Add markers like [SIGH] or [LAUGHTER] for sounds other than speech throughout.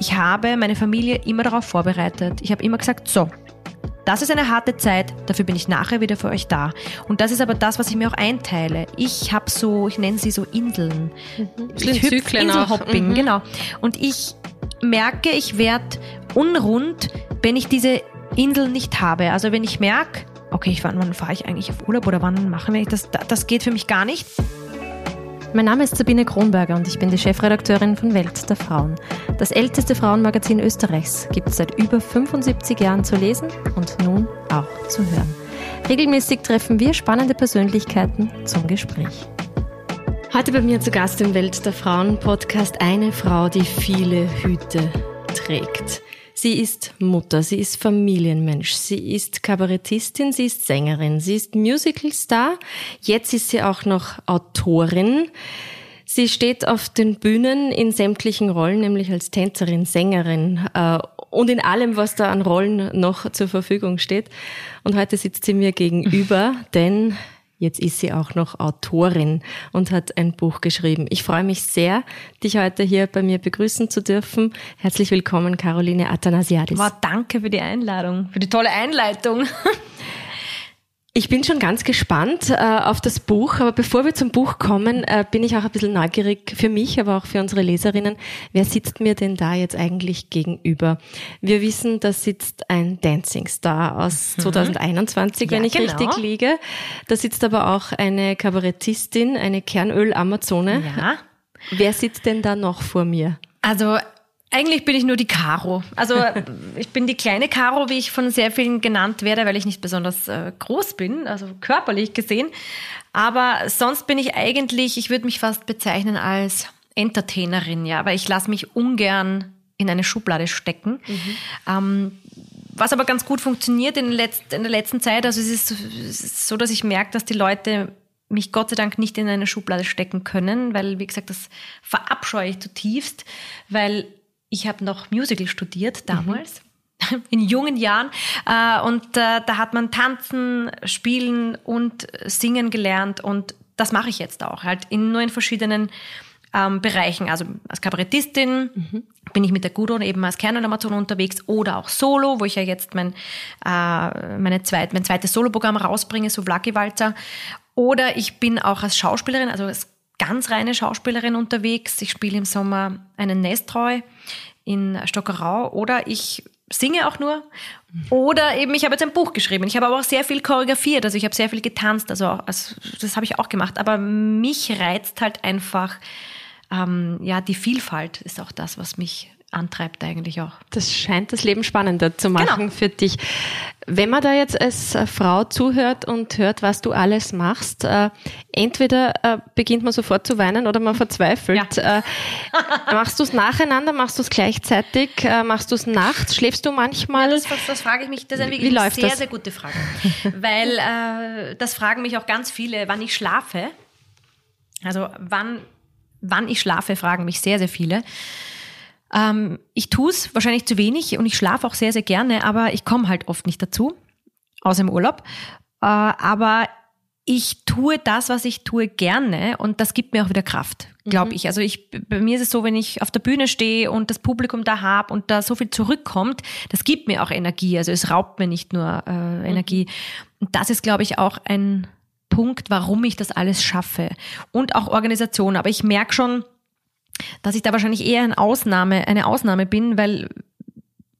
Ich habe meine Familie immer darauf vorbereitet. Ich habe immer gesagt, so, das ist eine harte Zeit, dafür bin ich nachher wieder für euch da. Und das ist aber das, was ich mir auch einteile. Ich habe so, ich nenne sie so Inseln. Mhm. Ich hüpf, Inselhopping, mhm. genau. Und ich merke, ich werde unrund, wenn ich diese Insel nicht habe. Also wenn ich merke, okay, wann, wann fahre ich eigentlich auf Urlaub oder wann machen wir das? Das geht für mich gar nicht. Mein Name ist Sabine Kronberger und ich bin die Chefredakteurin von Welt der Frauen. Das älteste Frauenmagazin Österreichs gibt es seit über 75 Jahren zu lesen und nun auch zu hören. Regelmäßig treffen wir spannende Persönlichkeiten zum Gespräch. Heute bei mir zu Gast im Welt der Frauen Podcast eine Frau, die viele Hüte trägt. Sie ist Mutter, sie ist Familienmensch, sie ist Kabarettistin, sie ist Sängerin, sie ist Musicalstar, jetzt ist sie auch noch Autorin. Sie steht auf den Bühnen in sämtlichen Rollen, nämlich als Tänzerin, Sängerin äh, und in allem, was da an Rollen noch zur Verfügung steht. Und heute sitzt sie mir gegenüber, [LAUGHS] denn Jetzt ist sie auch noch Autorin und hat ein Buch geschrieben. Ich freue mich sehr, dich heute hier bei mir begrüßen zu dürfen. Herzlich willkommen, Caroline Athanasiadis. Wow, danke für die Einladung, für die tolle Einleitung. [LAUGHS] Ich bin schon ganz gespannt äh, auf das Buch, aber bevor wir zum Buch kommen, äh, bin ich auch ein bisschen neugierig für mich, aber auch für unsere Leserinnen. Wer sitzt mir denn da jetzt eigentlich gegenüber? Wir wissen, da sitzt ein Dancing Star aus 2021, mhm. wenn ich genau. richtig liege. Da sitzt aber auch eine Kabarettistin, eine Kernöl-Amazone. Ja. Wer sitzt denn da noch vor mir? Also eigentlich bin ich nur die Caro. Also [LAUGHS] ich bin die kleine Caro, wie ich von sehr vielen genannt werde, weil ich nicht besonders äh, groß bin, also körperlich gesehen. Aber sonst bin ich eigentlich, ich würde mich fast bezeichnen als Entertainerin, ja, weil ich lasse mich ungern in eine Schublade stecken. Mhm. Ähm, was aber ganz gut funktioniert in, letzt, in der letzten Zeit, also es ist, es ist so, dass ich merke, dass die Leute mich Gott sei Dank nicht in eine Schublade stecken können, weil, wie gesagt, das verabscheue ich zutiefst, weil ich habe noch Musical studiert damals. Mhm [LAUGHS] in jungen Jahren. Äh, und äh, da hat man tanzen, spielen und singen gelernt. Und das mache ich jetzt auch, halt in, nur in verschiedenen ähm, Bereichen. Also als Kabarettistin mhm. bin ich mit der Gudo eben als Kernanimation unterwegs oder auch Solo, wo ich ja jetzt mein, äh, meine zweit, mein zweites Soloprogramm rausbringe, so Vlaki Walzer. Oder ich bin auch als Schauspielerin, also als ganz reine Schauspielerin unterwegs. Ich spiele im Sommer einen Nestreu in Stockerau oder ich singe auch nur oder eben ich habe jetzt ein Buch geschrieben. Ich habe aber auch sehr viel choreografiert, also ich habe sehr viel getanzt, also, also das habe ich auch gemacht. Aber mich reizt halt einfach ähm, ja die Vielfalt ist auch das, was mich antreibt eigentlich auch. Das scheint das Leben spannender zu machen genau. für dich. Wenn man da jetzt als Frau zuhört und hört, was du alles machst, äh, entweder äh, beginnt man sofort zu weinen oder man verzweifelt. Ja. Äh, machst du es nacheinander, machst du es gleichzeitig, äh, machst du es nachts, schläfst du manchmal? Ja, das, das, frage ich mich, das ist eine Wie läuft sehr, das? sehr gute Frage. Weil äh, das fragen mich auch ganz viele, wann ich schlafe. Also wann, wann ich schlafe, fragen mich sehr, sehr viele. Ähm, ich tue es wahrscheinlich zu wenig und ich schlafe auch sehr, sehr gerne, aber ich komme halt oft nicht dazu, außer im Urlaub. Äh, aber ich tue das, was ich tue, gerne und das gibt mir auch wieder Kraft, glaube mhm. ich. Also ich, bei mir ist es so, wenn ich auf der Bühne stehe und das Publikum da habe und da so viel zurückkommt, das gibt mir auch Energie. Also es raubt mir nicht nur äh, mhm. Energie. Und das ist, glaube ich, auch ein Punkt, warum ich das alles schaffe. Und auch Organisation. Aber ich merke schon, dass ich da wahrscheinlich eher eine Ausnahme, eine Ausnahme bin, weil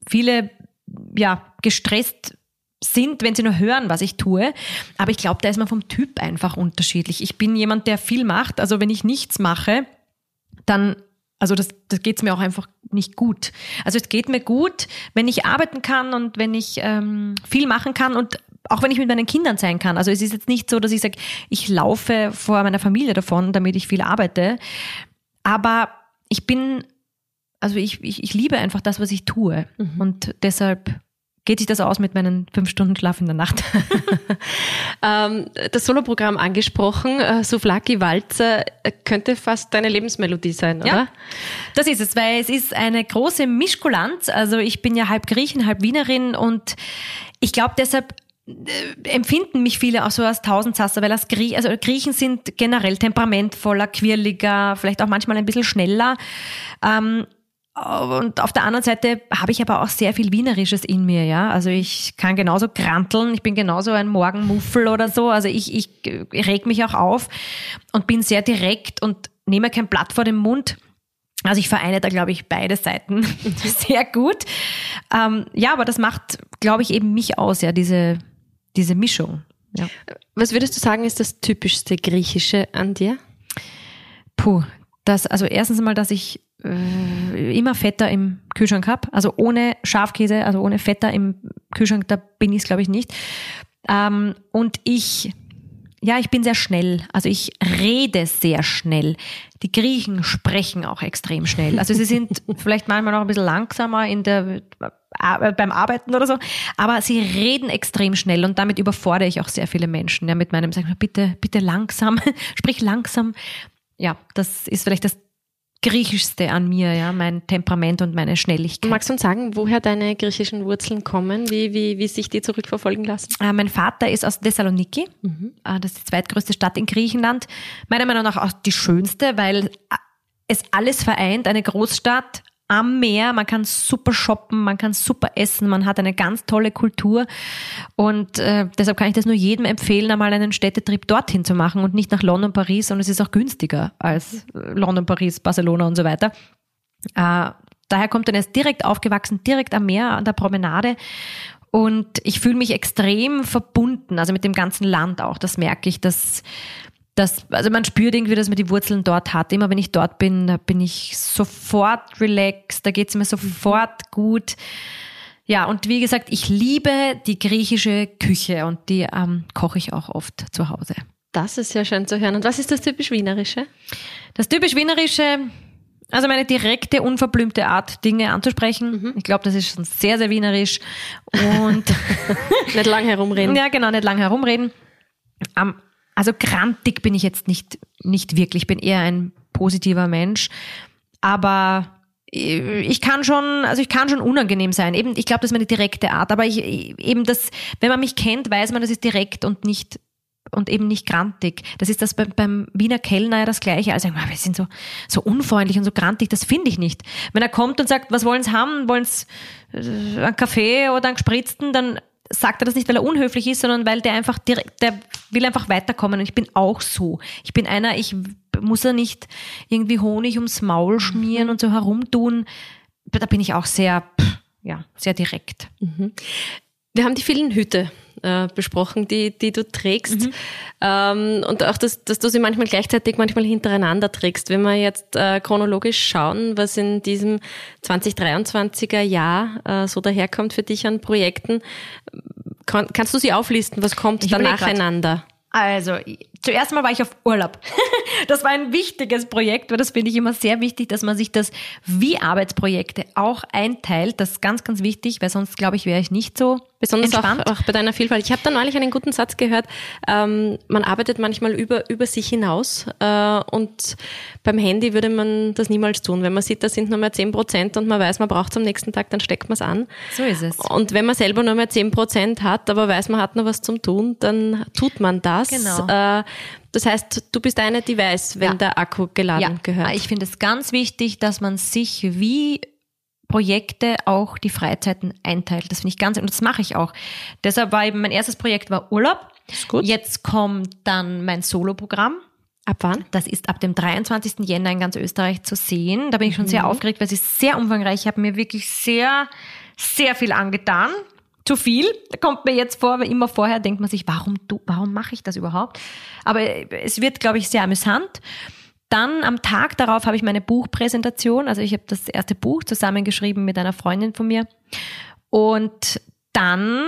viele ja gestresst sind, wenn sie nur hören, was ich tue. Aber ich glaube, da ist man vom Typ einfach unterschiedlich. Ich bin jemand, der viel macht. Also wenn ich nichts mache, dann, also das, das geht mir auch einfach nicht gut. Also es geht mir gut, wenn ich arbeiten kann und wenn ich ähm, viel machen kann und auch wenn ich mit meinen Kindern sein kann. Also es ist jetzt nicht so, dass ich sage, ich laufe vor meiner Familie davon, damit ich viel arbeite. Aber ich bin, also ich, ich, ich liebe einfach das, was ich tue. Mhm. Und deshalb geht sich das aus mit meinen fünf Stunden Schlaf in der Nacht. [LAUGHS] ähm, das Soloprogramm angesprochen, äh, Souflaki Walzer, äh, könnte fast deine Lebensmelodie sein, oder? Ja, das ist es, weil es ist eine große Mischkulanz. Also ich bin ja halb Griechin, halb Wienerin und ich glaube deshalb empfinden mich viele auch so als Tausendsasser, weil als Grie also Griechen sind generell temperamentvoller, quirliger, vielleicht auch manchmal ein bisschen schneller. Ähm, und auf der anderen Seite habe ich aber auch sehr viel Wienerisches in mir, ja. Also ich kann genauso kranteln, ich bin genauso ein Morgenmuffel oder so. Also ich, ich reg mich auch auf und bin sehr direkt und nehme kein Blatt vor den Mund. Also ich vereine da, glaube ich, beide Seiten [LAUGHS] sehr gut. Ähm, ja, aber das macht, glaube ich, eben mich aus, ja, diese, diese Mischung. Ja. Was würdest du sagen, ist das typischste Griechische an dir? Puh, das, also erstens mal, dass ich äh, immer Fetter im Kühlschrank habe. Also ohne Schafkäse, also ohne Fetter im Kühlschrank, da bin ich es, glaube ich, nicht. Ähm, und ich, ja, ich bin sehr schnell. Also ich rede sehr schnell. Die Griechen sprechen auch extrem schnell. Also sie sind [LAUGHS] vielleicht manchmal noch ein bisschen langsamer in der, äh, beim Arbeiten oder so, aber sie reden extrem schnell und damit überfordere ich auch sehr viele Menschen. Ja, mit meinem, sag mal, bitte, bitte langsam, [LAUGHS] sprich langsam. Ja, das ist vielleicht das Griechischste an mir, ja, mein Temperament und meine Schnelligkeit. Magst du uns sagen, woher deine griechischen Wurzeln kommen, wie, wie, wie sich die zurückverfolgen lassen? Äh, mein Vater ist aus Thessaloniki, mhm. äh, das ist die zweitgrößte Stadt in Griechenland. Meiner Meinung nach auch die schönste, weil es alles vereint, eine Großstadt, am Meer, man kann super shoppen, man kann super essen, man hat eine ganz tolle Kultur. Und äh, deshalb kann ich das nur jedem empfehlen, einmal einen Städtetrip dorthin zu machen und nicht nach London, Paris und es ist auch günstiger als London, Paris, Barcelona und so weiter. Äh, daher kommt er, er ist direkt aufgewachsen, direkt am Meer, an der Promenade. Und ich fühle mich extrem verbunden, also mit dem ganzen Land auch, das merke ich, dass das, also man spürt irgendwie, dass man die Wurzeln dort hat. Immer wenn ich dort bin, da bin ich sofort relaxed, da geht es mir sofort gut. Ja, und wie gesagt, ich liebe die griechische Küche und die ähm, koche ich auch oft zu Hause. Das ist ja schön zu hören. Und was ist das typisch Wienerische? Das typisch Wienerische, also meine direkte, unverblümte Art, Dinge anzusprechen. Mhm. Ich glaube, das ist schon sehr, sehr wienerisch. Und [LAUGHS] nicht lang herumreden. Ja, genau, nicht lang herumreden. Um, also grantig bin ich jetzt nicht, nicht wirklich, ich bin eher ein positiver Mensch. Aber ich kann schon, also ich kann schon unangenehm sein. Eben, ich glaube, das ist meine direkte Art. Aber ich, eben das, wenn man mich kennt, weiß man, das ist direkt und nicht und eben nicht grantig. Das ist das beim, beim Wiener Kellner ja das Gleiche. Also wir sind so, so unfreundlich und so grantig, das finde ich nicht. Wenn er kommt und sagt, was wollen Sie haben? Wollen Sie äh, einen Kaffee oder einen gespritzten? Dann sagt er das nicht, weil er unhöflich ist, sondern weil der einfach direkt, der will einfach weiterkommen. Und ich bin auch so. Ich bin einer, ich muss ja nicht irgendwie Honig ums Maul schmieren mhm. und so herumtun. Da bin ich auch sehr, ja, sehr direkt. Mhm. Wir haben die vielen Hüte äh, besprochen, die, die du trägst. Mhm. Ähm, und auch, dass, dass du sie manchmal gleichzeitig, manchmal hintereinander trägst. Wenn wir jetzt äh, chronologisch schauen, was in diesem 2023er Jahr äh, so daherkommt für dich an Projekten, kann, kannst du sie auflisten? Was kommt ich da nacheinander? Also, zuerst mal war ich auf Urlaub. [LAUGHS] Das war ein wichtiges Projekt, weil das finde ich immer sehr wichtig, dass man sich das wie Arbeitsprojekte auch einteilt. Das ist ganz, ganz wichtig, weil sonst, glaube ich, wäre ich nicht so Besonders auch, auch, bei deiner Vielfalt. Ich habe da neulich einen guten Satz gehört. Ähm, man arbeitet manchmal über, über sich hinaus äh, und beim Handy würde man das niemals tun. Wenn man sieht, da sind nur mehr zehn Prozent und man weiß, man braucht es am nächsten Tag, dann steckt man es an. So ist es. Und wenn man selber nur mehr zehn Prozent hat, aber weiß, man hat noch was zum Tun, dann tut man das. Genau. Äh, das heißt, du bist eine, die weiß, wenn ja. der Akku geladen ja. gehört. Ich finde es ganz wichtig, dass man sich wie Projekte auch die Freizeiten einteilt. Das finde ich ganz, und das mache ich auch. Deshalb war eben mein erstes Projekt war Urlaub. Ist gut. Jetzt kommt dann mein Soloprogramm. Ab wann? Das ist ab dem 23. Jänner in ganz Österreich zu sehen. Da bin ich schon mhm. sehr aufgeregt, weil es ist sehr umfangreich. Ich habe mir wirklich sehr, sehr viel angetan. Zu viel. Kommt mir jetzt vor, weil immer vorher denkt man sich, warum du, warum mache ich das überhaupt? Aber es wird, glaube ich, sehr amüsant. Dann am Tag darauf habe ich meine Buchpräsentation. Also ich habe das erste Buch zusammengeschrieben mit einer Freundin von mir. Und dann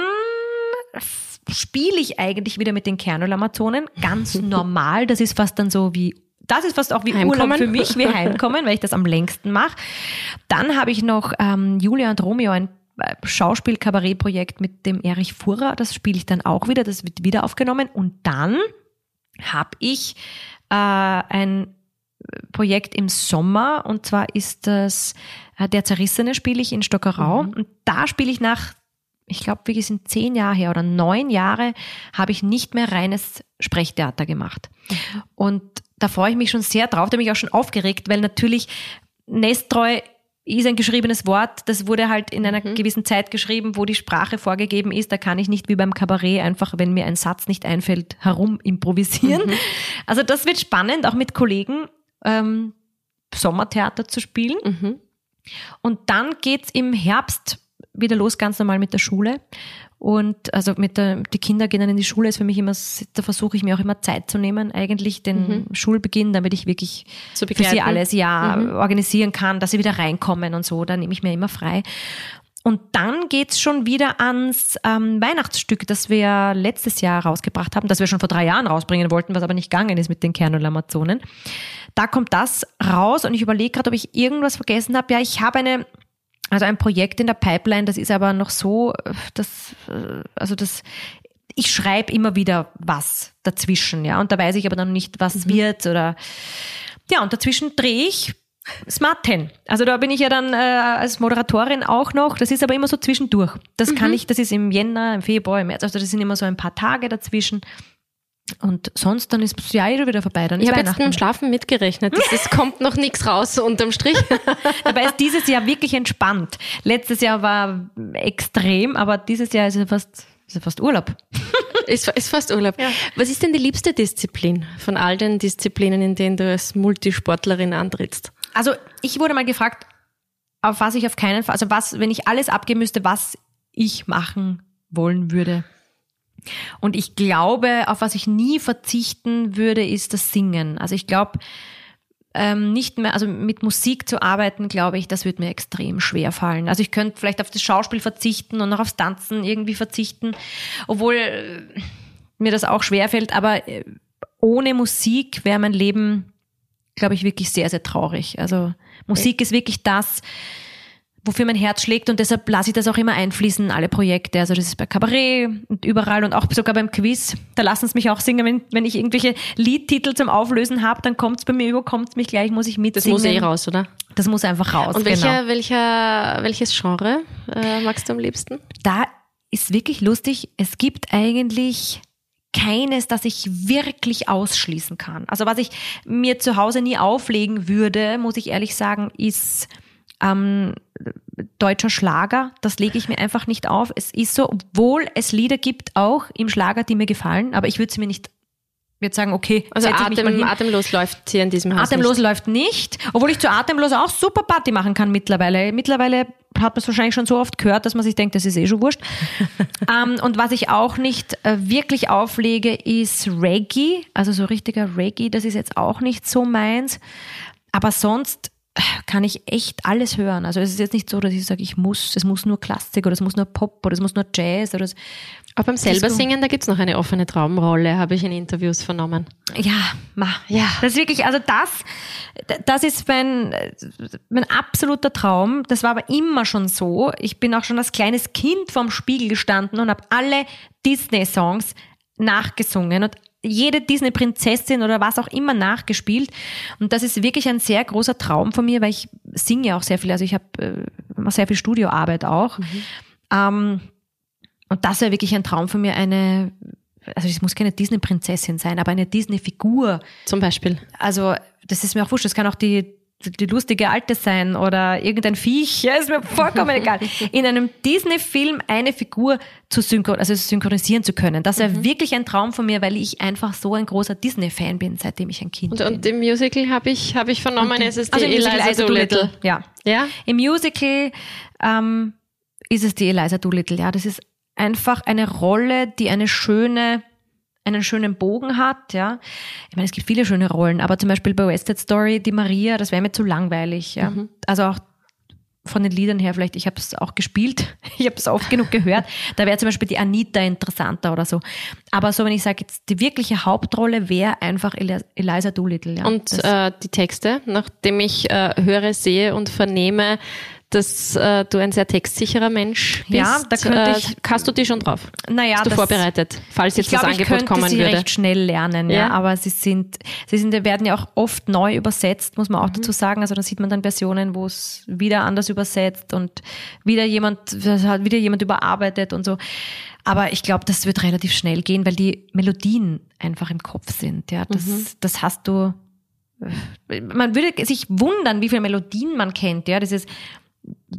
spiele ich eigentlich wieder mit den Kernel-Amazonen. Ganz [LAUGHS] normal. Das ist fast dann so wie das ist fast auch wie Heimkommen. Urlaub für mich, wie Heimkommen, weil ich das am längsten mache. Dann habe ich noch ähm, Julia und Romeo, ein äh, Schauspiel-Kabarett-Projekt mit dem Erich Fuhrer. Das spiele ich dann auch wieder. Das wird wieder aufgenommen. Und dann habe ich äh, ein Projekt im Sommer und zwar ist das äh, Der Zerrissene spiele ich in Stockerau mhm. und da spiele ich nach, ich glaube, wir sind zehn Jahre her oder neun Jahre, habe ich nicht mehr reines Sprechtheater gemacht. Mhm. Und da freue ich mich schon sehr drauf, da bin ich auch schon aufgeregt, weil natürlich Nesttreu ist ein geschriebenes Wort, das wurde halt in einer mhm. gewissen Zeit geschrieben, wo die Sprache vorgegeben ist. Da kann ich nicht wie beim Kabarett einfach, wenn mir ein Satz nicht einfällt, herum improvisieren. Mhm. Also das wird spannend, auch mit Kollegen ähm, Sommertheater zu spielen. Mhm. Und dann geht's im Herbst wieder los, ganz normal mit der Schule. Und also mit der, die Kinder gehen dann in die Schule, ist für mich immer, da versuche ich mir auch immer Zeit zu nehmen, eigentlich den mhm. Schulbeginn, damit ich wirklich für sie alles ja mhm. organisieren kann, dass sie wieder reinkommen und so. Da nehme ich mir immer frei. Und dann geht's schon wieder ans ähm, Weihnachtsstück, das wir letztes Jahr rausgebracht haben, das wir schon vor drei Jahren rausbringen wollten, was aber nicht gegangen ist mit den Kern- und Amazonen. Da kommt das raus und ich überlege gerade, ob ich irgendwas vergessen habe. Ja, ich habe eine also ein Projekt in der Pipeline, das ist aber noch so, dass, also das, ich schreibe immer wieder was dazwischen, ja, und da weiß ich aber dann nicht, was mhm. wird oder, ja, und dazwischen drehe ich Smart 10. Also da bin ich ja dann äh, als Moderatorin auch noch. Das ist aber immer so zwischendurch. Das mhm. kann ich, das ist im Jänner, im Februar, im März. Also das sind immer so ein paar Tage dazwischen. Und sonst, dann ist das Jahr eh wieder vorbei. Dann ich habe jetzt mit dem Schlafen mitgerechnet. Es kommt noch nichts raus unterm Strich. [LAUGHS] Dabei ist dieses Jahr wirklich entspannt. Letztes Jahr war extrem, aber dieses Jahr ist es fast, ist fast Urlaub. [LAUGHS] Ist, ist fast Urlaub. Ja. Was ist denn die liebste Disziplin von all den Disziplinen, in denen du als Multisportlerin antrittst? Also ich wurde mal gefragt, auf was ich auf keinen Fall, also was, wenn ich alles abgeben müsste, was ich machen wollen würde. Und ich glaube, auf was ich nie verzichten würde, ist das Singen. Also ich glaube, ähm, nicht mehr, also mit Musik zu arbeiten, glaube ich, das würde mir extrem schwer fallen. Also ich könnte vielleicht auf das Schauspiel verzichten und noch aufs Tanzen irgendwie verzichten, obwohl äh, mir das auch schwer fällt, aber äh, ohne Musik wäre mein Leben, glaube ich, wirklich sehr, sehr traurig. Also Musik ist wirklich das, wofür mein Herz schlägt und deshalb lasse ich das auch immer einfließen, alle Projekte. Also das ist bei Kabarett und überall und auch sogar beim Quiz. Da lassen sie mich auch singen, wenn, wenn ich irgendwelche Liedtitel zum Auflösen habe, dann kommt es bei mir über, kommt mich gleich, muss ich mitsingen. Das muss eh raus, oder? Das muss einfach raus. Und welcher, genau. welcher, welches Genre äh, magst du am liebsten? Da ist wirklich lustig, es gibt eigentlich keines, das ich wirklich ausschließen kann. Also was ich mir zu Hause nie auflegen würde, muss ich ehrlich sagen, ist ähm, deutscher Schlager. Das lege ich mir einfach nicht auf. Es ist so, obwohl es Lieder gibt auch im Schlager, die mir gefallen, aber ich würde sie mir nicht würde sagen, okay, also Atem, atemlos läuft hier in diesem Haus Atemlos nicht. läuft nicht, obwohl ich zu atemlos auch super Party machen kann mittlerweile. Mittlerweile hat man es wahrscheinlich schon so oft gehört, dass man sich denkt, das ist eh schon wurscht. [LAUGHS] ähm, und was ich auch nicht äh, wirklich auflege, ist Reggae, also so richtiger Reggae, das ist jetzt auch nicht so meins. Aber sonst kann ich echt alles hören. Also es ist jetzt nicht so, dass ich sage, ich muss, es muss nur Klassik oder es muss nur Pop oder es muss nur Jazz oder es aber beim selber singen, da gibt's noch eine offene Traumrolle, habe ich in Interviews vernommen. Ja, ma, ja. Das ist wirklich, also das, das ist mein, mein absoluter Traum. Das war aber immer schon so. Ich bin auch schon als kleines Kind vorm Spiegel gestanden und habe alle Disney-Songs nachgesungen und jede Disney-Prinzessin oder was auch immer nachgespielt. Und das ist wirklich ein sehr großer Traum von mir, weil ich singe ja auch sehr viel. Also ich habe äh, sehr viel Studioarbeit auch. Mhm. Ähm, und das wäre wirklich ein Traum von mir, eine, also es muss keine Disney-Prinzessin sein, aber eine Disney-Figur. Zum Beispiel. Also das ist mir auch wurscht. Das kann auch die die lustige Alte sein oder irgendein Viech, ja, ist mir vollkommen [LAUGHS] egal. In einem Disney-Film eine Figur zu synchron also synchronisieren zu können. Das wäre mhm. wirklich ein Traum von mir, weil ich einfach so ein großer Disney-Fan bin, seitdem ich ein Kind und, bin. Und im Musical habe ich, hab ich vernommen, und, es ist die also Eliza, Eliza Doolittle. Doolittle. Ja. ja. Im Musical ähm, ist es die Eliza Doolittle. Ja, das ist einfach eine Rolle, die eine schöne einen schönen Bogen hat, ja. Ich meine, es gibt viele schöne Rollen, aber zum Beispiel bei West Side Story, die Maria, das wäre mir zu langweilig, ja. Mhm. Also auch von den Liedern her vielleicht, ich habe es auch gespielt, [LAUGHS] ich habe es oft genug gehört, da wäre zum Beispiel die Anita interessanter oder so. Aber so, wenn ich sage, jetzt die wirkliche Hauptrolle wäre einfach Eliza Doolittle. Ja. Und äh, die Texte, nachdem ich äh, höre, sehe und vernehme, dass äh, du ein sehr textsicherer Mensch bist. Ja, da könnte ich. Äh, hast du die schon drauf? Naja, Hast du das, vorbereitet, falls jetzt glaub, das Angebot kommen sie würde? recht schnell lernen, ja. ja. Aber sie sind, sie sind, werden ja auch oft neu übersetzt, muss man auch mhm. dazu sagen. Also da sieht man dann Versionen, wo es wieder anders übersetzt und wieder jemand, hat wieder jemand überarbeitet und so. Aber ich glaube, das wird relativ schnell gehen, weil die Melodien einfach im Kopf sind. Ja, das, mhm. das hast du. Man würde sich wundern, wie viele Melodien man kennt. Ja, das ist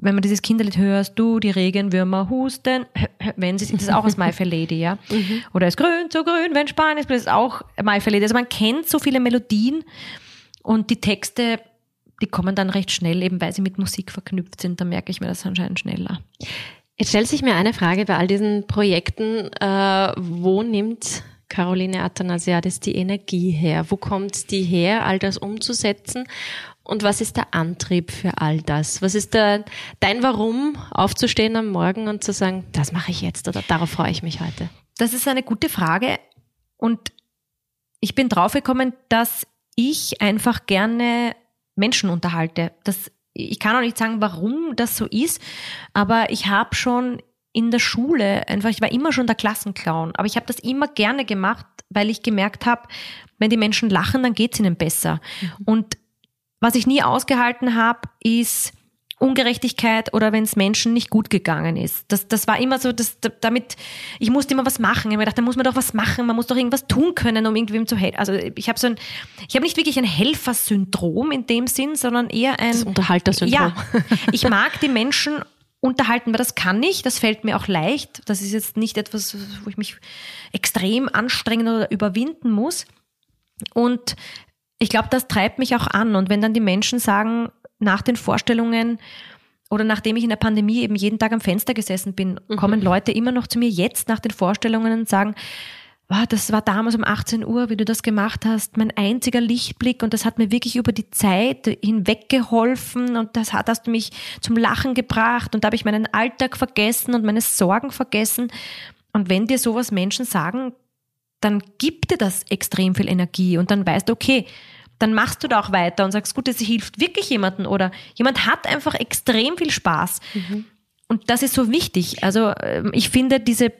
wenn man dieses Kinderlied hörst, du, die Regenwürmer husten, wenn sie, das ist auch aus My Fair Lady, ja. [LAUGHS] Mhm. Oder es grün, so grün, wenn Spanien ist, das ist auch My Fair Lady. Also man kennt so viele Melodien und die Texte, die kommen dann recht schnell, eben weil sie mit Musik verknüpft sind. Da merke ich mir das anscheinend schneller. Jetzt stellt sich mir eine Frage bei all diesen Projekten, äh, wo nimmt Caroline Athanasiadis die Energie her? Wo kommt die her, all das umzusetzen? Und was ist der Antrieb für all das? Was ist der, dein Warum, aufzustehen am Morgen und zu sagen, das mache ich jetzt oder darauf freue ich mich heute? Das ist eine gute Frage. Und ich bin draufgekommen, dass ich einfach gerne Menschen unterhalte. Das, ich kann auch nicht sagen, warum das so ist, aber ich habe schon in der Schule einfach, ich war immer schon der Klassenclown, aber ich habe das immer gerne gemacht, weil ich gemerkt habe, wenn die Menschen lachen, dann geht es ihnen besser. Mhm. Und was ich nie ausgehalten habe, ist Ungerechtigkeit oder wenn es Menschen nicht gut gegangen ist. Das, das war immer so, dass damit, ich musste immer was machen. Ich habe mir gedacht, da muss man doch was machen, man muss doch irgendwas tun können, um irgendwem zu helfen. Also ich habe so ein, ich habe nicht wirklich ein Helfersyndrom in dem Sinn, sondern eher ein das Unterhaltersyndrom. Ja, ich mag die Menschen unterhalten, weil das kann ich, das fällt mir auch leicht. Das ist jetzt nicht etwas, wo ich mich extrem anstrengen oder überwinden muss. Und ich glaube, das treibt mich auch an. Und wenn dann die Menschen sagen, nach den Vorstellungen oder nachdem ich in der Pandemie eben jeden Tag am Fenster gesessen bin, mhm. kommen Leute immer noch zu mir jetzt nach den Vorstellungen und sagen, wow, das war damals um 18 Uhr, wie du das gemacht hast, mein einziger Lichtblick und das hat mir wirklich über die Zeit hinweg geholfen und das hat hast du mich zum Lachen gebracht und da habe ich meinen Alltag vergessen und meine Sorgen vergessen. Und wenn dir sowas Menschen sagen, dann gibt dir das extrem viel Energie und dann weißt du, okay, dann machst du da auch weiter und sagst, gut, es hilft wirklich jemandem oder jemand hat einfach extrem viel Spaß. Mhm. Und das ist so wichtig. Also ähm, ich finde diese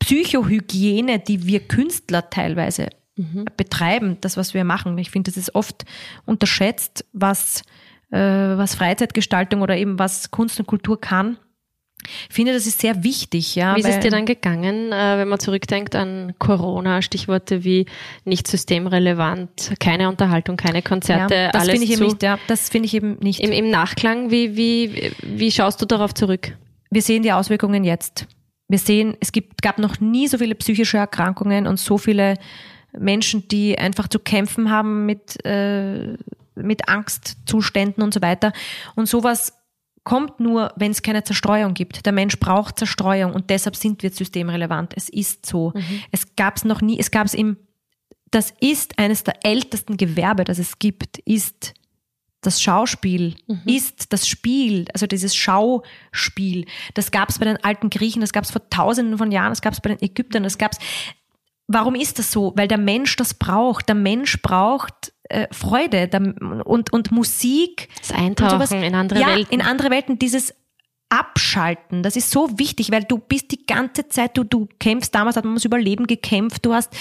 Psychohygiene, die wir Künstler teilweise mhm. betreiben, das, was wir machen, ich finde, das ist oft unterschätzt, was, äh, was Freizeitgestaltung oder eben was Kunst und Kultur kann. Ich finde, das ist sehr wichtig. Ja, wie ist es dir dann gegangen, äh, wenn man zurückdenkt an Corona, Stichworte wie nicht systemrelevant, keine Unterhaltung, keine Konzerte, ja, das finde ich eben nicht. Ja, das finde ich eben nicht. Im, Im, Nachklang, wie, wie, wie schaust du darauf zurück? Wir sehen die Auswirkungen jetzt. Wir sehen, es gibt, gab noch nie so viele psychische Erkrankungen und so viele Menschen, die einfach zu kämpfen haben mit, äh, mit Angstzuständen und so weiter. Und sowas kommt nur, wenn es keine Zerstreuung gibt. Der Mensch braucht Zerstreuung und deshalb sind wir systemrelevant. Es ist so. Mhm. Es gab es noch nie, es gab es im, das ist eines der ältesten Gewerbe, das es gibt, ist das Schauspiel, mhm. ist das Spiel, also dieses Schauspiel. Das gab es bei den alten Griechen, das gab es vor tausenden von Jahren, das gab es bei den Ägyptern, das gab es. Warum ist das so? Weil der Mensch das braucht. Der Mensch braucht äh, Freude und, und Musik. Das Eintauchen in andere ja, Welten. in andere Welten. Dieses abschalten. Das ist so wichtig, weil du bist die ganze Zeit, du, du kämpfst, damals hat man ums Überleben gekämpft, du hast,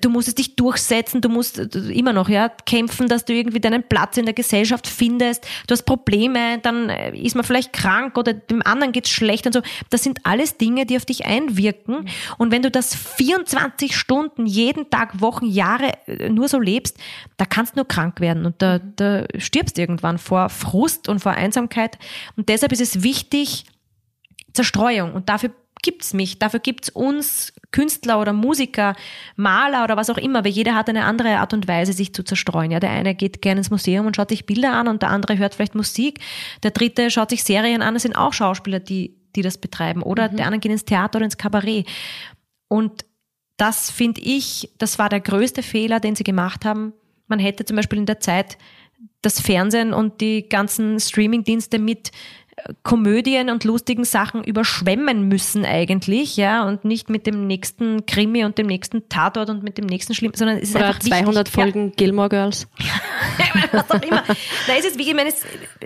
du musstest dich durchsetzen, du musst immer noch, ja, kämpfen, dass du irgendwie deinen Platz in der Gesellschaft findest, du hast Probleme, dann ist man vielleicht krank oder dem anderen geht's schlecht und so. Das sind alles Dinge, die auf dich einwirken. Und wenn du das 24 Stunden, jeden Tag, Wochen, Jahre äh, nur so lebst, da kannst du nur krank werden und da, da stirbst irgendwann vor Frust und vor Einsamkeit. Und deshalb ist es wichtig, wichtig Zerstreuung und dafür gibt's mich, dafür gibt's uns Künstler oder Musiker, Maler oder was auch immer, weil jeder hat eine andere Art und Weise, sich zu zerstreuen. Ja, der eine geht gerne ins Museum und schaut sich Bilder an und der andere hört vielleicht Musik. Der dritte schaut sich Serien an. Das sind auch Schauspieler, die, die das betreiben. Oder mhm. der andere geht ins Theater oder ins Kabarett. Und das finde ich, das war der größte Fehler, den sie gemacht haben. Man hätte zum Beispiel in der Zeit das Fernsehen und die ganzen Streamingdienste mit Komödien und lustigen Sachen überschwemmen müssen eigentlich, ja, und nicht mit dem nächsten Krimi und dem nächsten Tatort und mit dem nächsten Schlimm, sondern es ist Oder einfach 200 wichtig, Folgen ja. Gilmore Girls. [LAUGHS] was auch immer. Da ist es wie, ich meine, es,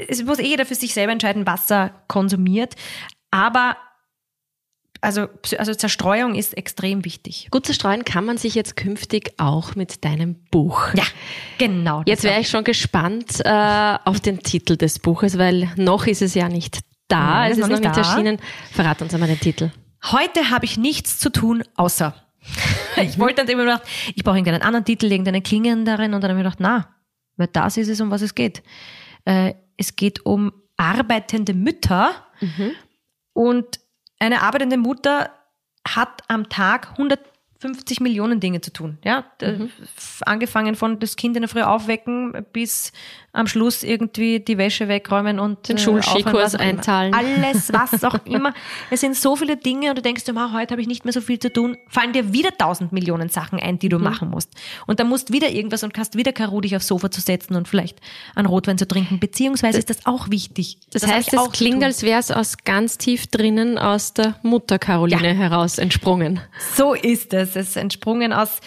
es muss eh jeder für sich selber entscheiden, was er konsumiert, aber also, also Zerstreuung ist extrem wichtig. Gut zerstreuen kann man sich jetzt künftig auch mit deinem Buch. Ja, genau. Jetzt wäre ich schon gespannt äh, auf den Titel des Buches, weil noch ist es ja nicht da. Ja, es ist noch, noch nicht da. erschienen. Verrat uns einmal den Titel. Heute habe ich nichts zu tun, außer. [LAUGHS] ich wollte dann immer gedacht, ich brauche irgendeinen anderen Titel, irgendeinen klingenderen und dann habe ich gedacht, na, weil das ist es, um was es geht. Äh, es geht um arbeitende Mütter. Mhm. Und eine arbeitende Mutter hat am Tag 100 50 Millionen Dinge zu tun. Ja, mhm. angefangen von das Kind in der Früh aufwecken bis am Schluss irgendwie die Wäsche wegräumen und den äh, Schulskikurs einzahlen. Alles, was auch [LAUGHS] immer. Es sind so viele Dinge und du denkst, oh, heute habe ich nicht mehr so viel zu tun. Fallen dir wieder tausend Millionen Sachen ein, die du mhm. machen musst. Und dann musst wieder irgendwas und hast wieder Karo dich aufs Sofa zu setzen und vielleicht einen Rotwein zu trinken. Beziehungsweise ist das auch wichtig. Das, das heißt, es klingt, als wäre es aus ganz tief drinnen aus der Mutter Caroline ja. heraus entsprungen. So ist es. Es ist entsprungen aus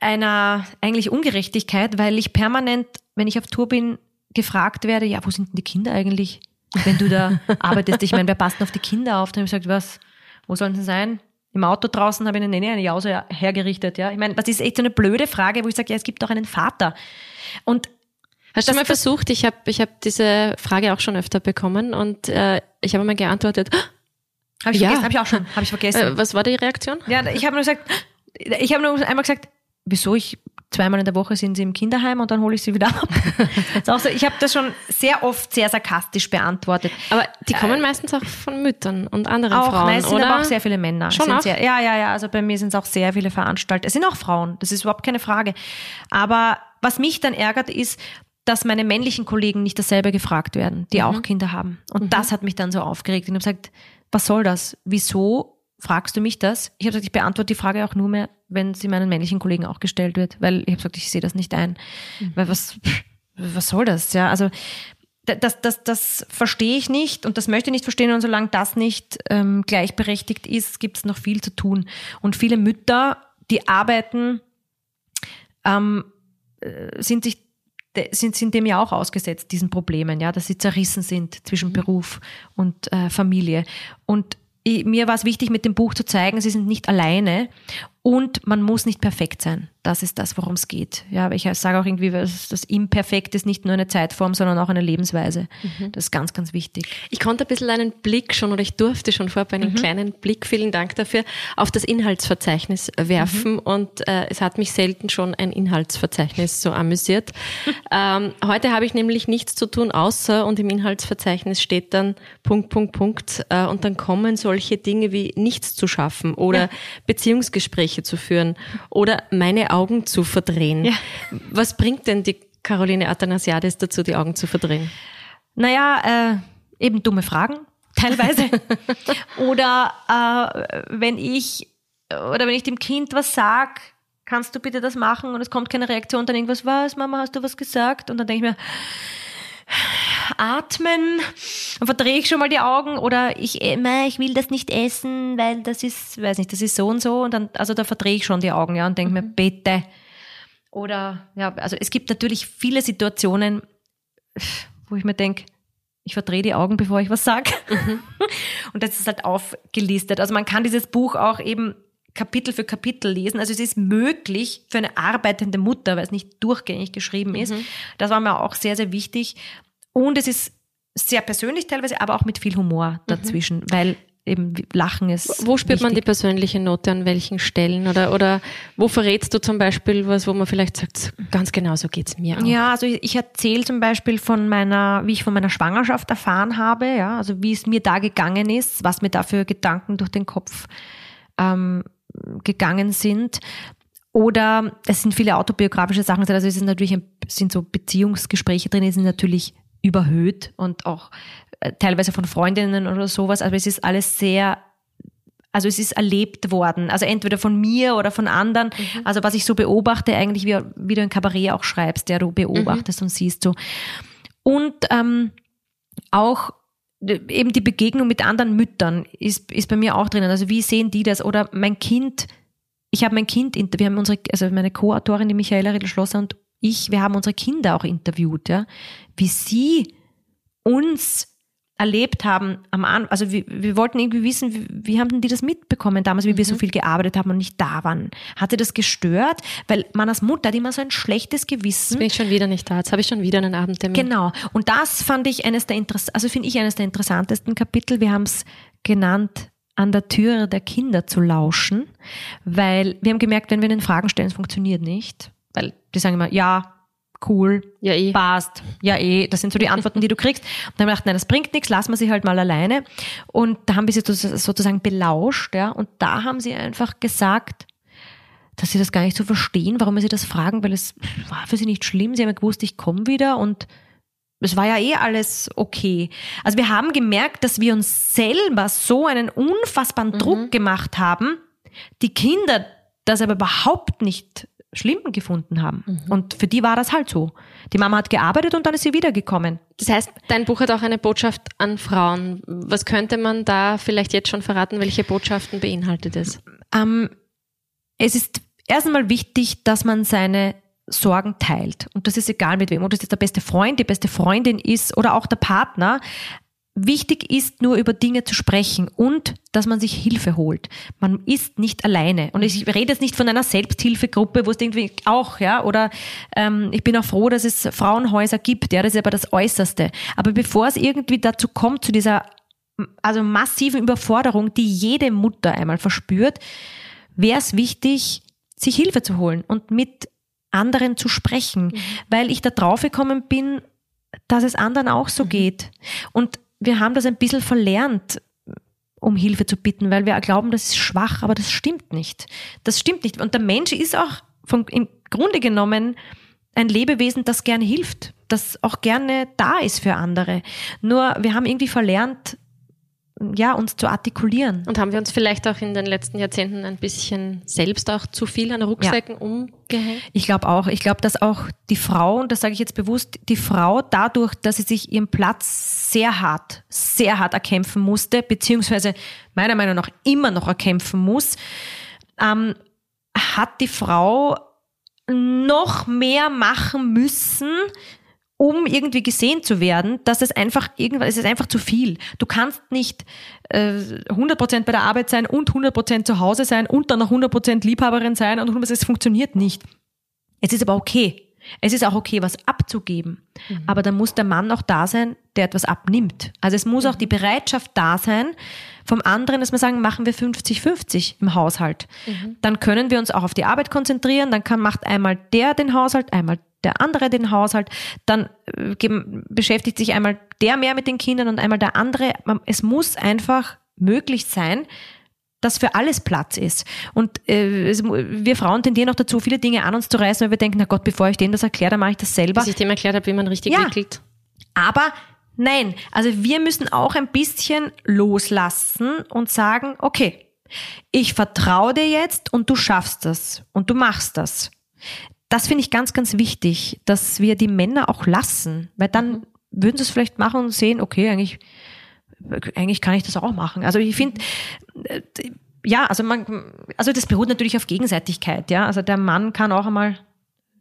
einer eigentlich Ungerechtigkeit, weil ich permanent, wenn ich auf Tour bin, gefragt werde, ja, wo sind denn die Kinder eigentlich, wenn du da [LAUGHS] arbeitest? Ich meine, wer passt denn auf die Kinder auf? Dann habe ich gesagt, was, wo sollen sie sein? Im Auto draußen habe ich eine Nene eine Jause hergerichtet, ja. Ich meine, das ist echt so eine blöde Frage, wo ich sage, ja, es gibt auch einen Vater. Und Hast du mal versucht, ich habe ich hab diese Frage auch schon öfter bekommen und äh, ich habe mal geantwortet, habe ich ja. vergessen, habe ich auch schon, habe ich vergessen. Äh, was war die Reaktion? Ja, ich habe nur gesagt, ich habe nur einmal gesagt, wieso ich zweimal in der Woche sind sie im Kinderheim und dann hole ich sie wieder ab. [LAUGHS] so, ich habe das schon sehr oft sehr sarkastisch beantwortet. Aber die kommen äh, meistens auch von Müttern und anderen auch, Frauen, nein, es sind oder? aber auch sehr viele Männer. Schon auch? Sehr, ja, ja, ja. Also bei mir sind es auch sehr viele Veranstalter. Es sind auch Frauen. Das ist überhaupt keine Frage. Aber was mich dann ärgert, ist, dass meine männlichen Kollegen nicht dasselbe gefragt werden, die mhm. auch Kinder haben. Und mhm. das hat mich dann so aufgeregt. Und ich habe gesagt, was soll das? Wieso fragst du mich das? Ich habe gesagt, ich beantworte die Frage auch nur mehr, wenn sie meinen männlichen Kollegen auch gestellt wird, weil ich habe gesagt, ich sehe das nicht ein. Mhm. Weil was, was soll das? Ja, also das, das, das verstehe ich nicht und das möchte ich nicht verstehen und solange das nicht ähm, gleichberechtigt ist, gibt es noch viel zu tun. Und viele Mütter, die arbeiten, ähm, äh, sind sich sind, sind dem ja auch ausgesetzt, diesen Problemen, ja, dass sie zerrissen sind zwischen mhm. Beruf und äh, Familie. Und mir war es wichtig, mit dem Buch zu zeigen, sie sind nicht alleine und man muss nicht perfekt sein. Das ist das, worum es geht. Ja, aber ich sage auch irgendwie, das, das Imperfekt ist nicht nur eine Zeitform, sondern auch eine Lebensweise. Mhm. Das ist ganz, ganz wichtig. Ich konnte ein bisschen einen Blick schon oder ich durfte schon vorab einen mhm. kleinen Blick, vielen Dank dafür, auf das Inhaltsverzeichnis werfen mhm. und äh, es hat mich selten schon ein Inhaltsverzeichnis so amüsiert. [LAUGHS] ähm, heute habe ich nämlich nichts zu tun, außer und im Inhaltsverzeichnis steht dann Punkt, Punkt, Punkt äh, und dann kommen solche Dinge wie nichts zu schaffen oder ja. Beziehungsgespräche Gespräche zu führen oder meine Augen zu verdrehen. Ja. Was bringt denn die Caroline Athanasiades dazu, die Augen zu verdrehen? Naja, äh, eben dumme Fragen, teilweise. [LAUGHS] oder äh, wenn ich oder wenn ich dem Kind was sag, kannst du bitte das machen und es kommt keine Reaktion, dann irgendwas, was, Mama, hast du was gesagt? Und dann denke ich mir, atmen, dann verdrehe ich schon mal die Augen oder ich, äh, ich will das nicht essen, weil das ist, weiß nicht, das ist so und so und dann, also da verdrehe ich schon die Augen, ja, und denke mhm. mir, bitte. Oder, ja, also es gibt natürlich viele Situationen, wo ich mir denke, ich verdrehe die Augen, bevor ich was sage. Mhm. [LAUGHS] Und das ist halt aufgelistet. Also man kann dieses Buch auch eben Kapitel für Kapitel lesen. Also es ist möglich für eine arbeitende Mutter, weil es nicht durchgängig geschrieben ist. Mhm. Das war mir auch sehr, sehr wichtig. Und es ist sehr persönlich teilweise, aber auch mit viel Humor mhm. dazwischen, mhm. weil eben Lachen ist. Wo spürt wichtig. man die persönliche Note an welchen Stellen? Oder, oder wo verrätst du zum Beispiel was, wo man vielleicht sagt, ganz genau so geht's mir auch? Ja, also ich, ich erzähle zum Beispiel von meiner, wie ich von meiner Schwangerschaft erfahren habe, ja, also wie es mir da gegangen ist, was mir da für Gedanken durch den Kopf ähm, gegangen sind. Oder es sind viele autobiografische Sachen, also es sind natürlich ein, sind so Beziehungsgespräche drin, die sind natürlich überhöht und auch äh, teilweise von Freundinnen oder sowas. Aber es ist alles sehr, also es ist erlebt worden. Also entweder von mir oder von anderen. Mhm. Also was ich so beobachte, eigentlich wie, wie du ein Kabarett auch schreibst, der du beobachtest mhm. und siehst so. Und ähm, auch eben die Begegnung mit anderen Müttern ist, ist bei mir auch drinnen. Also wie sehen die das? Oder mein Kind, ich habe mein Kind, wir haben unsere, also meine Co-Autorin, die Michaela Riedl-Schlosser und ich, wir haben unsere Kinder auch interviewt, ja, wie sie uns erlebt haben am Anfang, also wir, wir wollten irgendwie wissen, wie, wie haben denn die das mitbekommen damals, wie mhm. wir so mhm. viel gearbeitet haben und nicht da waren? Hatte das gestört? Weil man als Mutter hat immer so ein schlechtes Gewissen. Jetzt bin ich schon wieder nicht da, jetzt habe ich schon wieder einen Abendtermin. Genau. Und das fand ich eines der Interess also finde ich eines der interessantesten Kapitel. Wir haben es genannt, an der Türe der Kinder zu lauschen, weil wir haben gemerkt, wenn wir ihnen Fragen stellen, es funktioniert nicht. Weil die sagen immer, ja, cool, ja eh. passt, ja eh. Das sind so die Antworten, die du kriegst. [LAUGHS] Und dann haben wir gedacht, nein, das bringt nichts, lassen wir sie halt mal alleine. Und da haben wir sie sozusagen belauscht, ja. Und da haben sie einfach gesagt, dass sie das gar nicht so verstehen, warum wir sie das fragen, weil es war für sie nicht schlimm. Sie haben ja gewusst, ich komme wieder und es war ja eh alles okay. Also wir haben gemerkt, dass wir uns selber so einen unfassbaren mhm. Druck gemacht haben, die Kinder das aber überhaupt nicht schlimm gefunden haben. Mhm. Und für die war das halt so. Die Mama hat gearbeitet und dann ist sie wiedergekommen. Das heißt, dein Buch hat auch eine Botschaft an Frauen. Was könnte man da vielleicht jetzt schon verraten? Welche Botschaften beinhaltet es? Ähm, es ist erst einmal wichtig, dass man seine Sorgen teilt. Und das ist egal mit wem. Ob das jetzt der beste Freund, die beste Freundin ist oder auch der Partner. Wichtig ist nur über Dinge zu sprechen und dass man sich Hilfe holt. Man ist nicht alleine. Und ich rede jetzt nicht von einer Selbsthilfegruppe, wo es irgendwie auch, ja, oder ähm, ich bin auch froh, dass es Frauenhäuser gibt, ja, das ist aber das Äußerste. Aber bevor es irgendwie dazu kommt, zu dieser also massiven Überforderung, die jede Mutter einmal verspürt, wäre es wichtig, sich Hilfe zu holen und mit anderen zu sprechen, mhm. weil ich da drauf gekommen bin, dass es anderen auch so mhm. geht. Und wir haben das ein bisschen verlernt, um Hilfe zu bitten, weil wir glauben, das ist schwach, aber das stimmt nicht. Das stimmt nicht. Und der Mensch ist auch vom, im Grunde genommen ein Lebewesen, das gerne hilft, das auch gerne da ist für andere. Nur wir haben irgendwie verlernt, ja, uns zu artikulieren. Und haben wir uns vielleicht auch in den letzten Jahrzehnten ein bisschen selbst auch zu viel an Rucksäcken ja. umgehängt? Ich glaube auch. Ich glaube, dass auch die Frau, und das sage ich jetzt bewusst, die Frau dadurch, dass sie sich ihren Platz sehr hart, sehr hart erkämpfen musste, beziehungsweise meiner Meinung nach immer noch erkämpfen muss, ähm, hat die Frau noch mehr machen müssen, um irgendwie gesehen zu werden, dass es einfach irgendwann, es ist einfach zu viel. Du kannst nicht äh, 100% bei der Arbeit sein und 100% zu Hause sein und dann noch 100% Liebhaberin sein und 100%, es funktioniert nicht. Es ist aber okay. Es ist auch okay, was abzugeben. Mhm. Aber dann muss der Mann auch da sein, der etwas abnimmt. Also es muss mhm. auch die Bereitschaft da sein, vom anderen, dass wir sagen, machen wir 50-50 im Haushalt. Mhm. Dann können wir uns auch auf die Arbeit konzentrieren. Dann kann, macht einmal der den Haushalt, einmal der andere den Haushalt, dann äh, beschäftigt sich einmal der mehr mit den Kindern und einmal der andere. Es muss einfach möglich sein, dass für alles Platz ist. Und äh, es, wir Frauen tendieren auch dazu, viele Dinge an uns zu reißen, weil wir denken, na Gott, bevor ich dem das erkläre, dann mache ich das selber. Bis ich dem erklärt habe, wie man richtig ja. wickelt. Aber nein, also wir müssen auch ein bisschen loslassen und sagen, okay, ich vertraue dir jetzt und du schaffst das und du machst das das finde ich ganz, ganz wichtig, dass wir die Männer auch lassen, weil dann mhm. würden sie es vielleicht machen und sehen, okay, eigentlich, eigentlich kann ich das auch machen. Also ich finde, äh, ja, also man, also das beruht natürlich auf Gegenseitigkeit, ja. Also der Mann kann auch einmal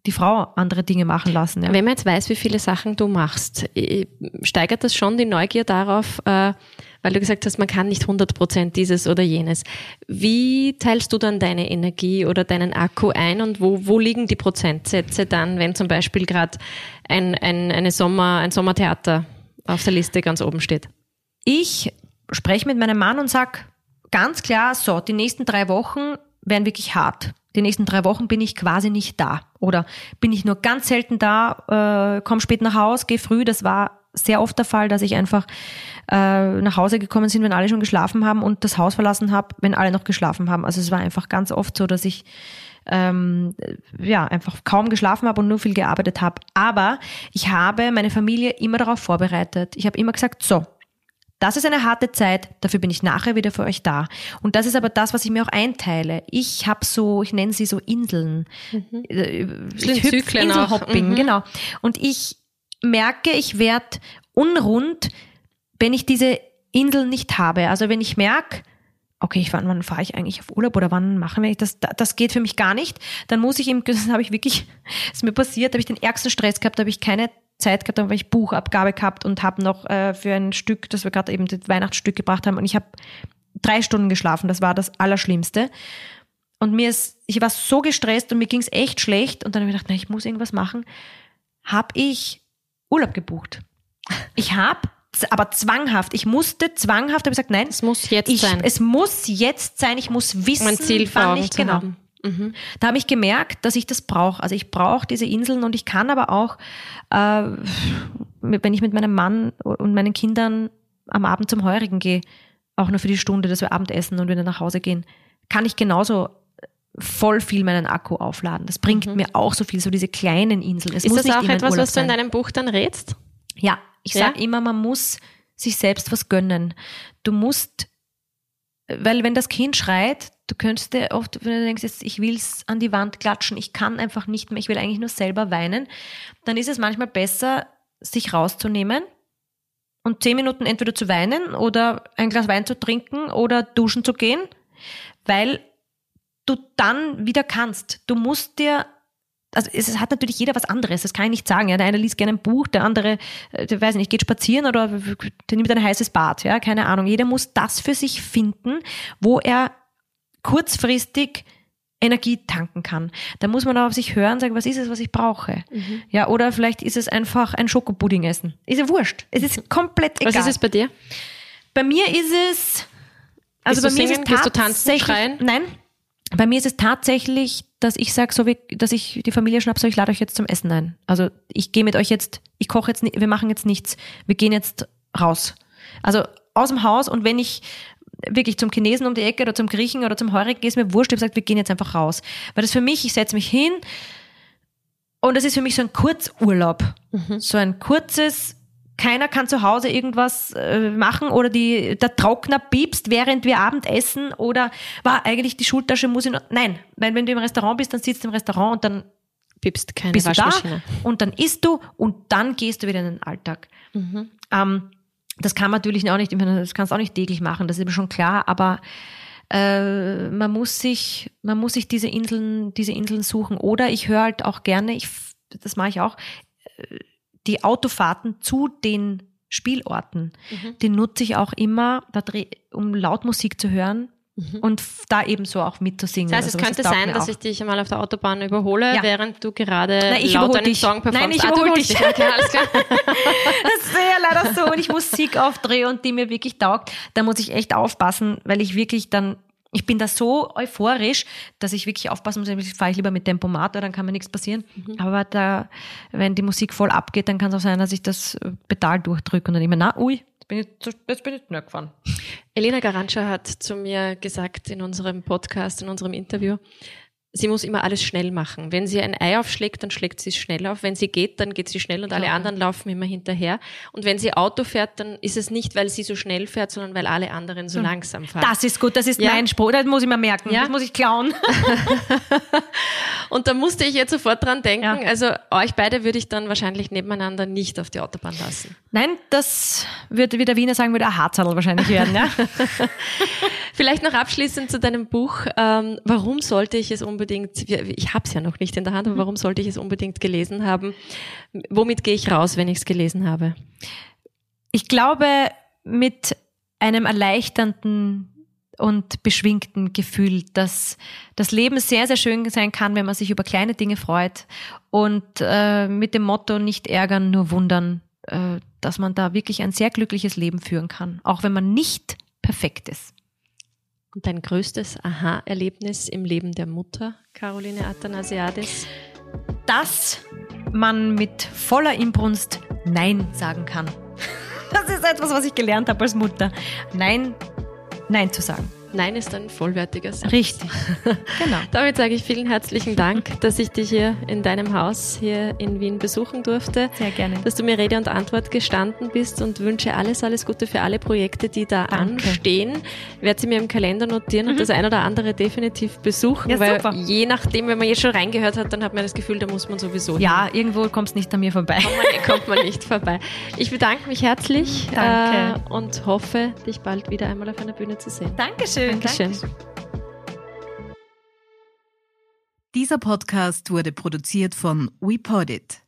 die Frau andere Dinge machen lassen. Ja. Wenn man jetzt weiß, wie viele Sachen du machst, äh, steigert das schon die Neugier darauf, äh, weil du gesagt hast, man kann nicht 100 Prozent dieses oder jenes. Wie teilst du dann deine Energie oder deinen Akku ein und wo, wo liegen die Prozentsätze dann, wenn zum Beispiel gerade ein, ein, eine Sommer, ein Sommertheater auf der Liste ganz oben steht? Ich spreche mit meinem Mann und sag ganz klar, so, die nächsten drei Wochen werden wirklich hart. Die nächsten drei Wochen bin ich quasi nicht da. Oder bin ich nur ganz selten da, äh, komme spät nach Hause, gehe früh. Das war sehr oft der Fall, dass ich einfach äh, nach Hause gekommen sind, wenn alle schon geschlafen haben und das Haus verlassen habe, wenn alle noch geschlafen haben. Also es war einfach ganz oft so, dass ich ähm, ja einfach kaum geschlafen habe und nur viel gearbeitet habe. Aber ich habe meine Familie immer darauf vorbereitet. Ich habe immer gesagt, so, das ist eine harte Zeit, dafür bin ich nachher wieder für euch da. Und das ist aber das, was ich mir auch einteile. Ich habe so, ich nenne sie so Inseln. Mhm. Äh, ich Zyklen Inselhopping, mhm. genau. Und ich merke, ich werde unrund, wenn ich diese Insel nicht habe. Also wenn ich merke, okay, wann, wann fahre ich eigentlich auf Urlaub oder wann machen wir das? Das geht für mich gar nicht. Dann muss ich im, [LAUGHS] das habe ich wirklich, ist mir passiert, habe ich den ärgsten Stress gehabt, habe ich keine Zeit gehabt, habe ich Buchabgabe gehabt und habe noch äh, für ein Stück, das wir gerade eben das Weihnachtsstück gebracht haben und ich habe drei Stunden geschlafen. Das war das Allerschlimmste. Und mir ist, ich war so gestresst und mir ging es echt schlecht und dann habe ich gedacht, na, ich muss irgendwas machen. Habe ich Urlaub gebucht. Ich habe aber zwanghaft. Ich musste zwanghaft, habe gesagt, nein, es muss jetzt ich, sein. Es muss jetzt sein. Ich muss wissen, mein Ziel wann ich genau. Haben. Mhm. Da habe ich gemerkt, dass ich das brauche. Also ich brauche diese Inseln und ich kann aber auch, äh, wenn ich mit meinem Mann und meinen Kindern am Abend zum Heurigen gehe, auch nur für die Stunde, dass wir Abendessen und wieder nach Hause gehen, kann ich genauso voll viel meinen Akku aufladen. Das bringt mhm. mir auch so viel, so diese kleinen Inseln. Es ist das auch etwas, was du in deinem Buch dann rätst? Ja, ich ja? sage immer, man muss sich selbst was gönnen. Du musst, weil wenn das Kind schreit, du könntest dir oft, wenn du denkst, jetzt, ich will es an die Wand klatschen, ich kann einfach nicht mehr, ich will eigentlich nur selber weinen, dann ist es manchmal besser, sich rauszunehmen und zehn Minuten entweder zu weinen oder ein Glas Wein zu trinken oder duschen zu gehen, weil du dann wieder kannst. Du musst dir also es hat natürlich jeder was anderes, das kann ich nicht sagen. Ja, der eine liest gerne ein Buch, der andere, äh, der weiß nicht, geht spazieren oder der nimmt ein heißes Bad, ja, keine Ahnung. Jeder muss das für sich finden, wo er kurzfristig Energie tanken kann. Da muss man auch auf sich hören, sagen, was ist es, was ich brauche? Mhm. Ja, oder vielleicht ist es einfach ein Schokopudding essen. Ist ja wurscht. Es ist komplett egal. Was ist es bei dir? Bei mir ist es, also Gehst bei mir singen? ist es tatsächlich, du tanzen, schreien? Nein, bei mir ist es tatsächlich, dass ich sage, so wie, dass ich die Familie schnapp, so ich lade euch jetzt zum Essen ein. Also ich gehe mit euch jetzt, ich koche jetzt, wir machen jetzt nichts, wir gehen jetzt raus. Also aus dem Haus und wenn ich wirklich zum Chinesen um die Ecke oder zum Griechen oder zum Heurigen gehe, ist mir wurscht, ich habe gesagt, wir gehen jetzt einfach raus. Weil das für mich, ich setze mich hin und das ist für mich so ein Kurzurlaub. Mhm. So ein kurzes, keiner kann zu Hause irgendwas äh, machen oder die, der Trockner piepst, während wir Abend essen oder war eigentlich die Schultasche muss ich noch, nein, weil wenn du im Restaurant bist, dann sitzt du im Restaurant und dann piepst keine bist du da und dann isst du und dann gehst du wieder in den Alltag. Mhm. Ähm, das kann man natürlich auch nicht, das kannst du auch nicht täglich machen, das ist mir schon klar, aber äh, man muss sich, man muss sich diese Inseln, diese Inseln suchen. Oder ich höre halt auch gerne, ich, das mache ich auch, äh, die Autofahrten zu den Spielorten. Mhm. Die nutze ich auch immer, um laut Musik zu hören mhm. und da ebenso auch mitzusingen. Das heißt, es also, könnte sein, dass ich dich einmal auf der Autobahn überhole, ja. während du gerade Nein, ich laut einen. Song performst. Nein, ich ah, überhole dich. dich. Okay, alles klar. [LAUGHS] das ist ja leider so. Wenn ich Musik aufdrehe und die mir wirklich taugt, da muss ich echt aufpassen, weil ich wirklich dann ich bin da so euphorisch, dass ich wirklich aufpassen muss, fahre ich lieber mit Tempomat, dann kann mir nichts passieren. Mhm. Aber da, wenn die Musik voll abgeht, dann kann es auch sein, dass ich das Pedal durchdrücke und dann immer, na, ui, jetzt bin ich, jetzt bin ich nicht gefahren. Elena Garantscha hat zu mir gesagt in unserem Podcast, in unserem Interview, sie muss immer alles schnell machen. Wenn sie ein Ei aufschlägt, dann schlägt sie es schnell auf. Wenn sie geht, dann geht sie schnell und alle anderen laufen immer hinterher. Und wenn sie Auto fährt, dann ist es nicht, weil sie so schnell fährt, sondern weil alle anderen so hm. langsam fahren. Das ist gut, das ist ja. mein Spruch, das muss ich mir merken, ja? das muss ich klauen. [LAUGHS] und da musste ich jetzt sofort dran denken, ja. also euch beide würde ich dann wahrscheinlich nebeneinander nicht auf die Autobahn lassen. Nein, das würde, wie der Wiener sagen würde, ein Harzadel wahrscheinlich werden. Ja? [LAUGHS] Vielleicht noch abschließend zu deinem Buch. Ähm, warum sollte ich es unbedingt, ich habe es ja noch nicht in der Hand, aber warum sollte ich es unbedingt gelesen haben? Womit gehe ich raus, wenn ich es gelesen habe? Ich glaube, mit einem erleichternden und beschwingten Gefühl, dass das Leben sehr, sehr schön sein kann, wenn man sich über kleine Dinge freut und äh, mit dem Motto nicht ärgern, nur wundern, äh, dass man da wirklich ein sehr glückliches Leben führen kann, auch wenn man nicht perfekt ist. Und dein größtes Aha-Erlebnis im Leben der Mutter, Caroline Athanasiadis? Dass man mit voller Inbrunst Nein sagen kann. [LAUGHS] Das ist etwas, was ich gelernt habe als Mutter. Nein, Nein zu sagen. Nein ist ein vollwertiges. Richtig. [LAUGHS] genau. Damit sage ich vielen herzlichen Dank, dass ich dich hier in deinem Haus hier in Wien besuchen durfte. Sehr gerne. Dass du mir Rede und Antwort gestanden bist und wünsche alles, alles Gute für alle Projekte, die da Danke. anstehen. Ich werde sie mir im Kalender notieren mhm. und das ein oder andere definitiv besuchen, ja, weil super. je nachdem, wenn man jetzt schon reingehört hat, dann hat man das Gefühl, da muss man sowieso Ja, hin. irgendwo kommst nicht an mir vorbei. Kommt man, kommt man nicht vorbei. Ich bedanke mich herzlich Danke. Äh, und hoffe, dich bald wieder einmal auf einer Bühne zu sehen. Dankeschön. Dankeschön. Dankeschön. Dieser Podcast wurde produziert von WePodit.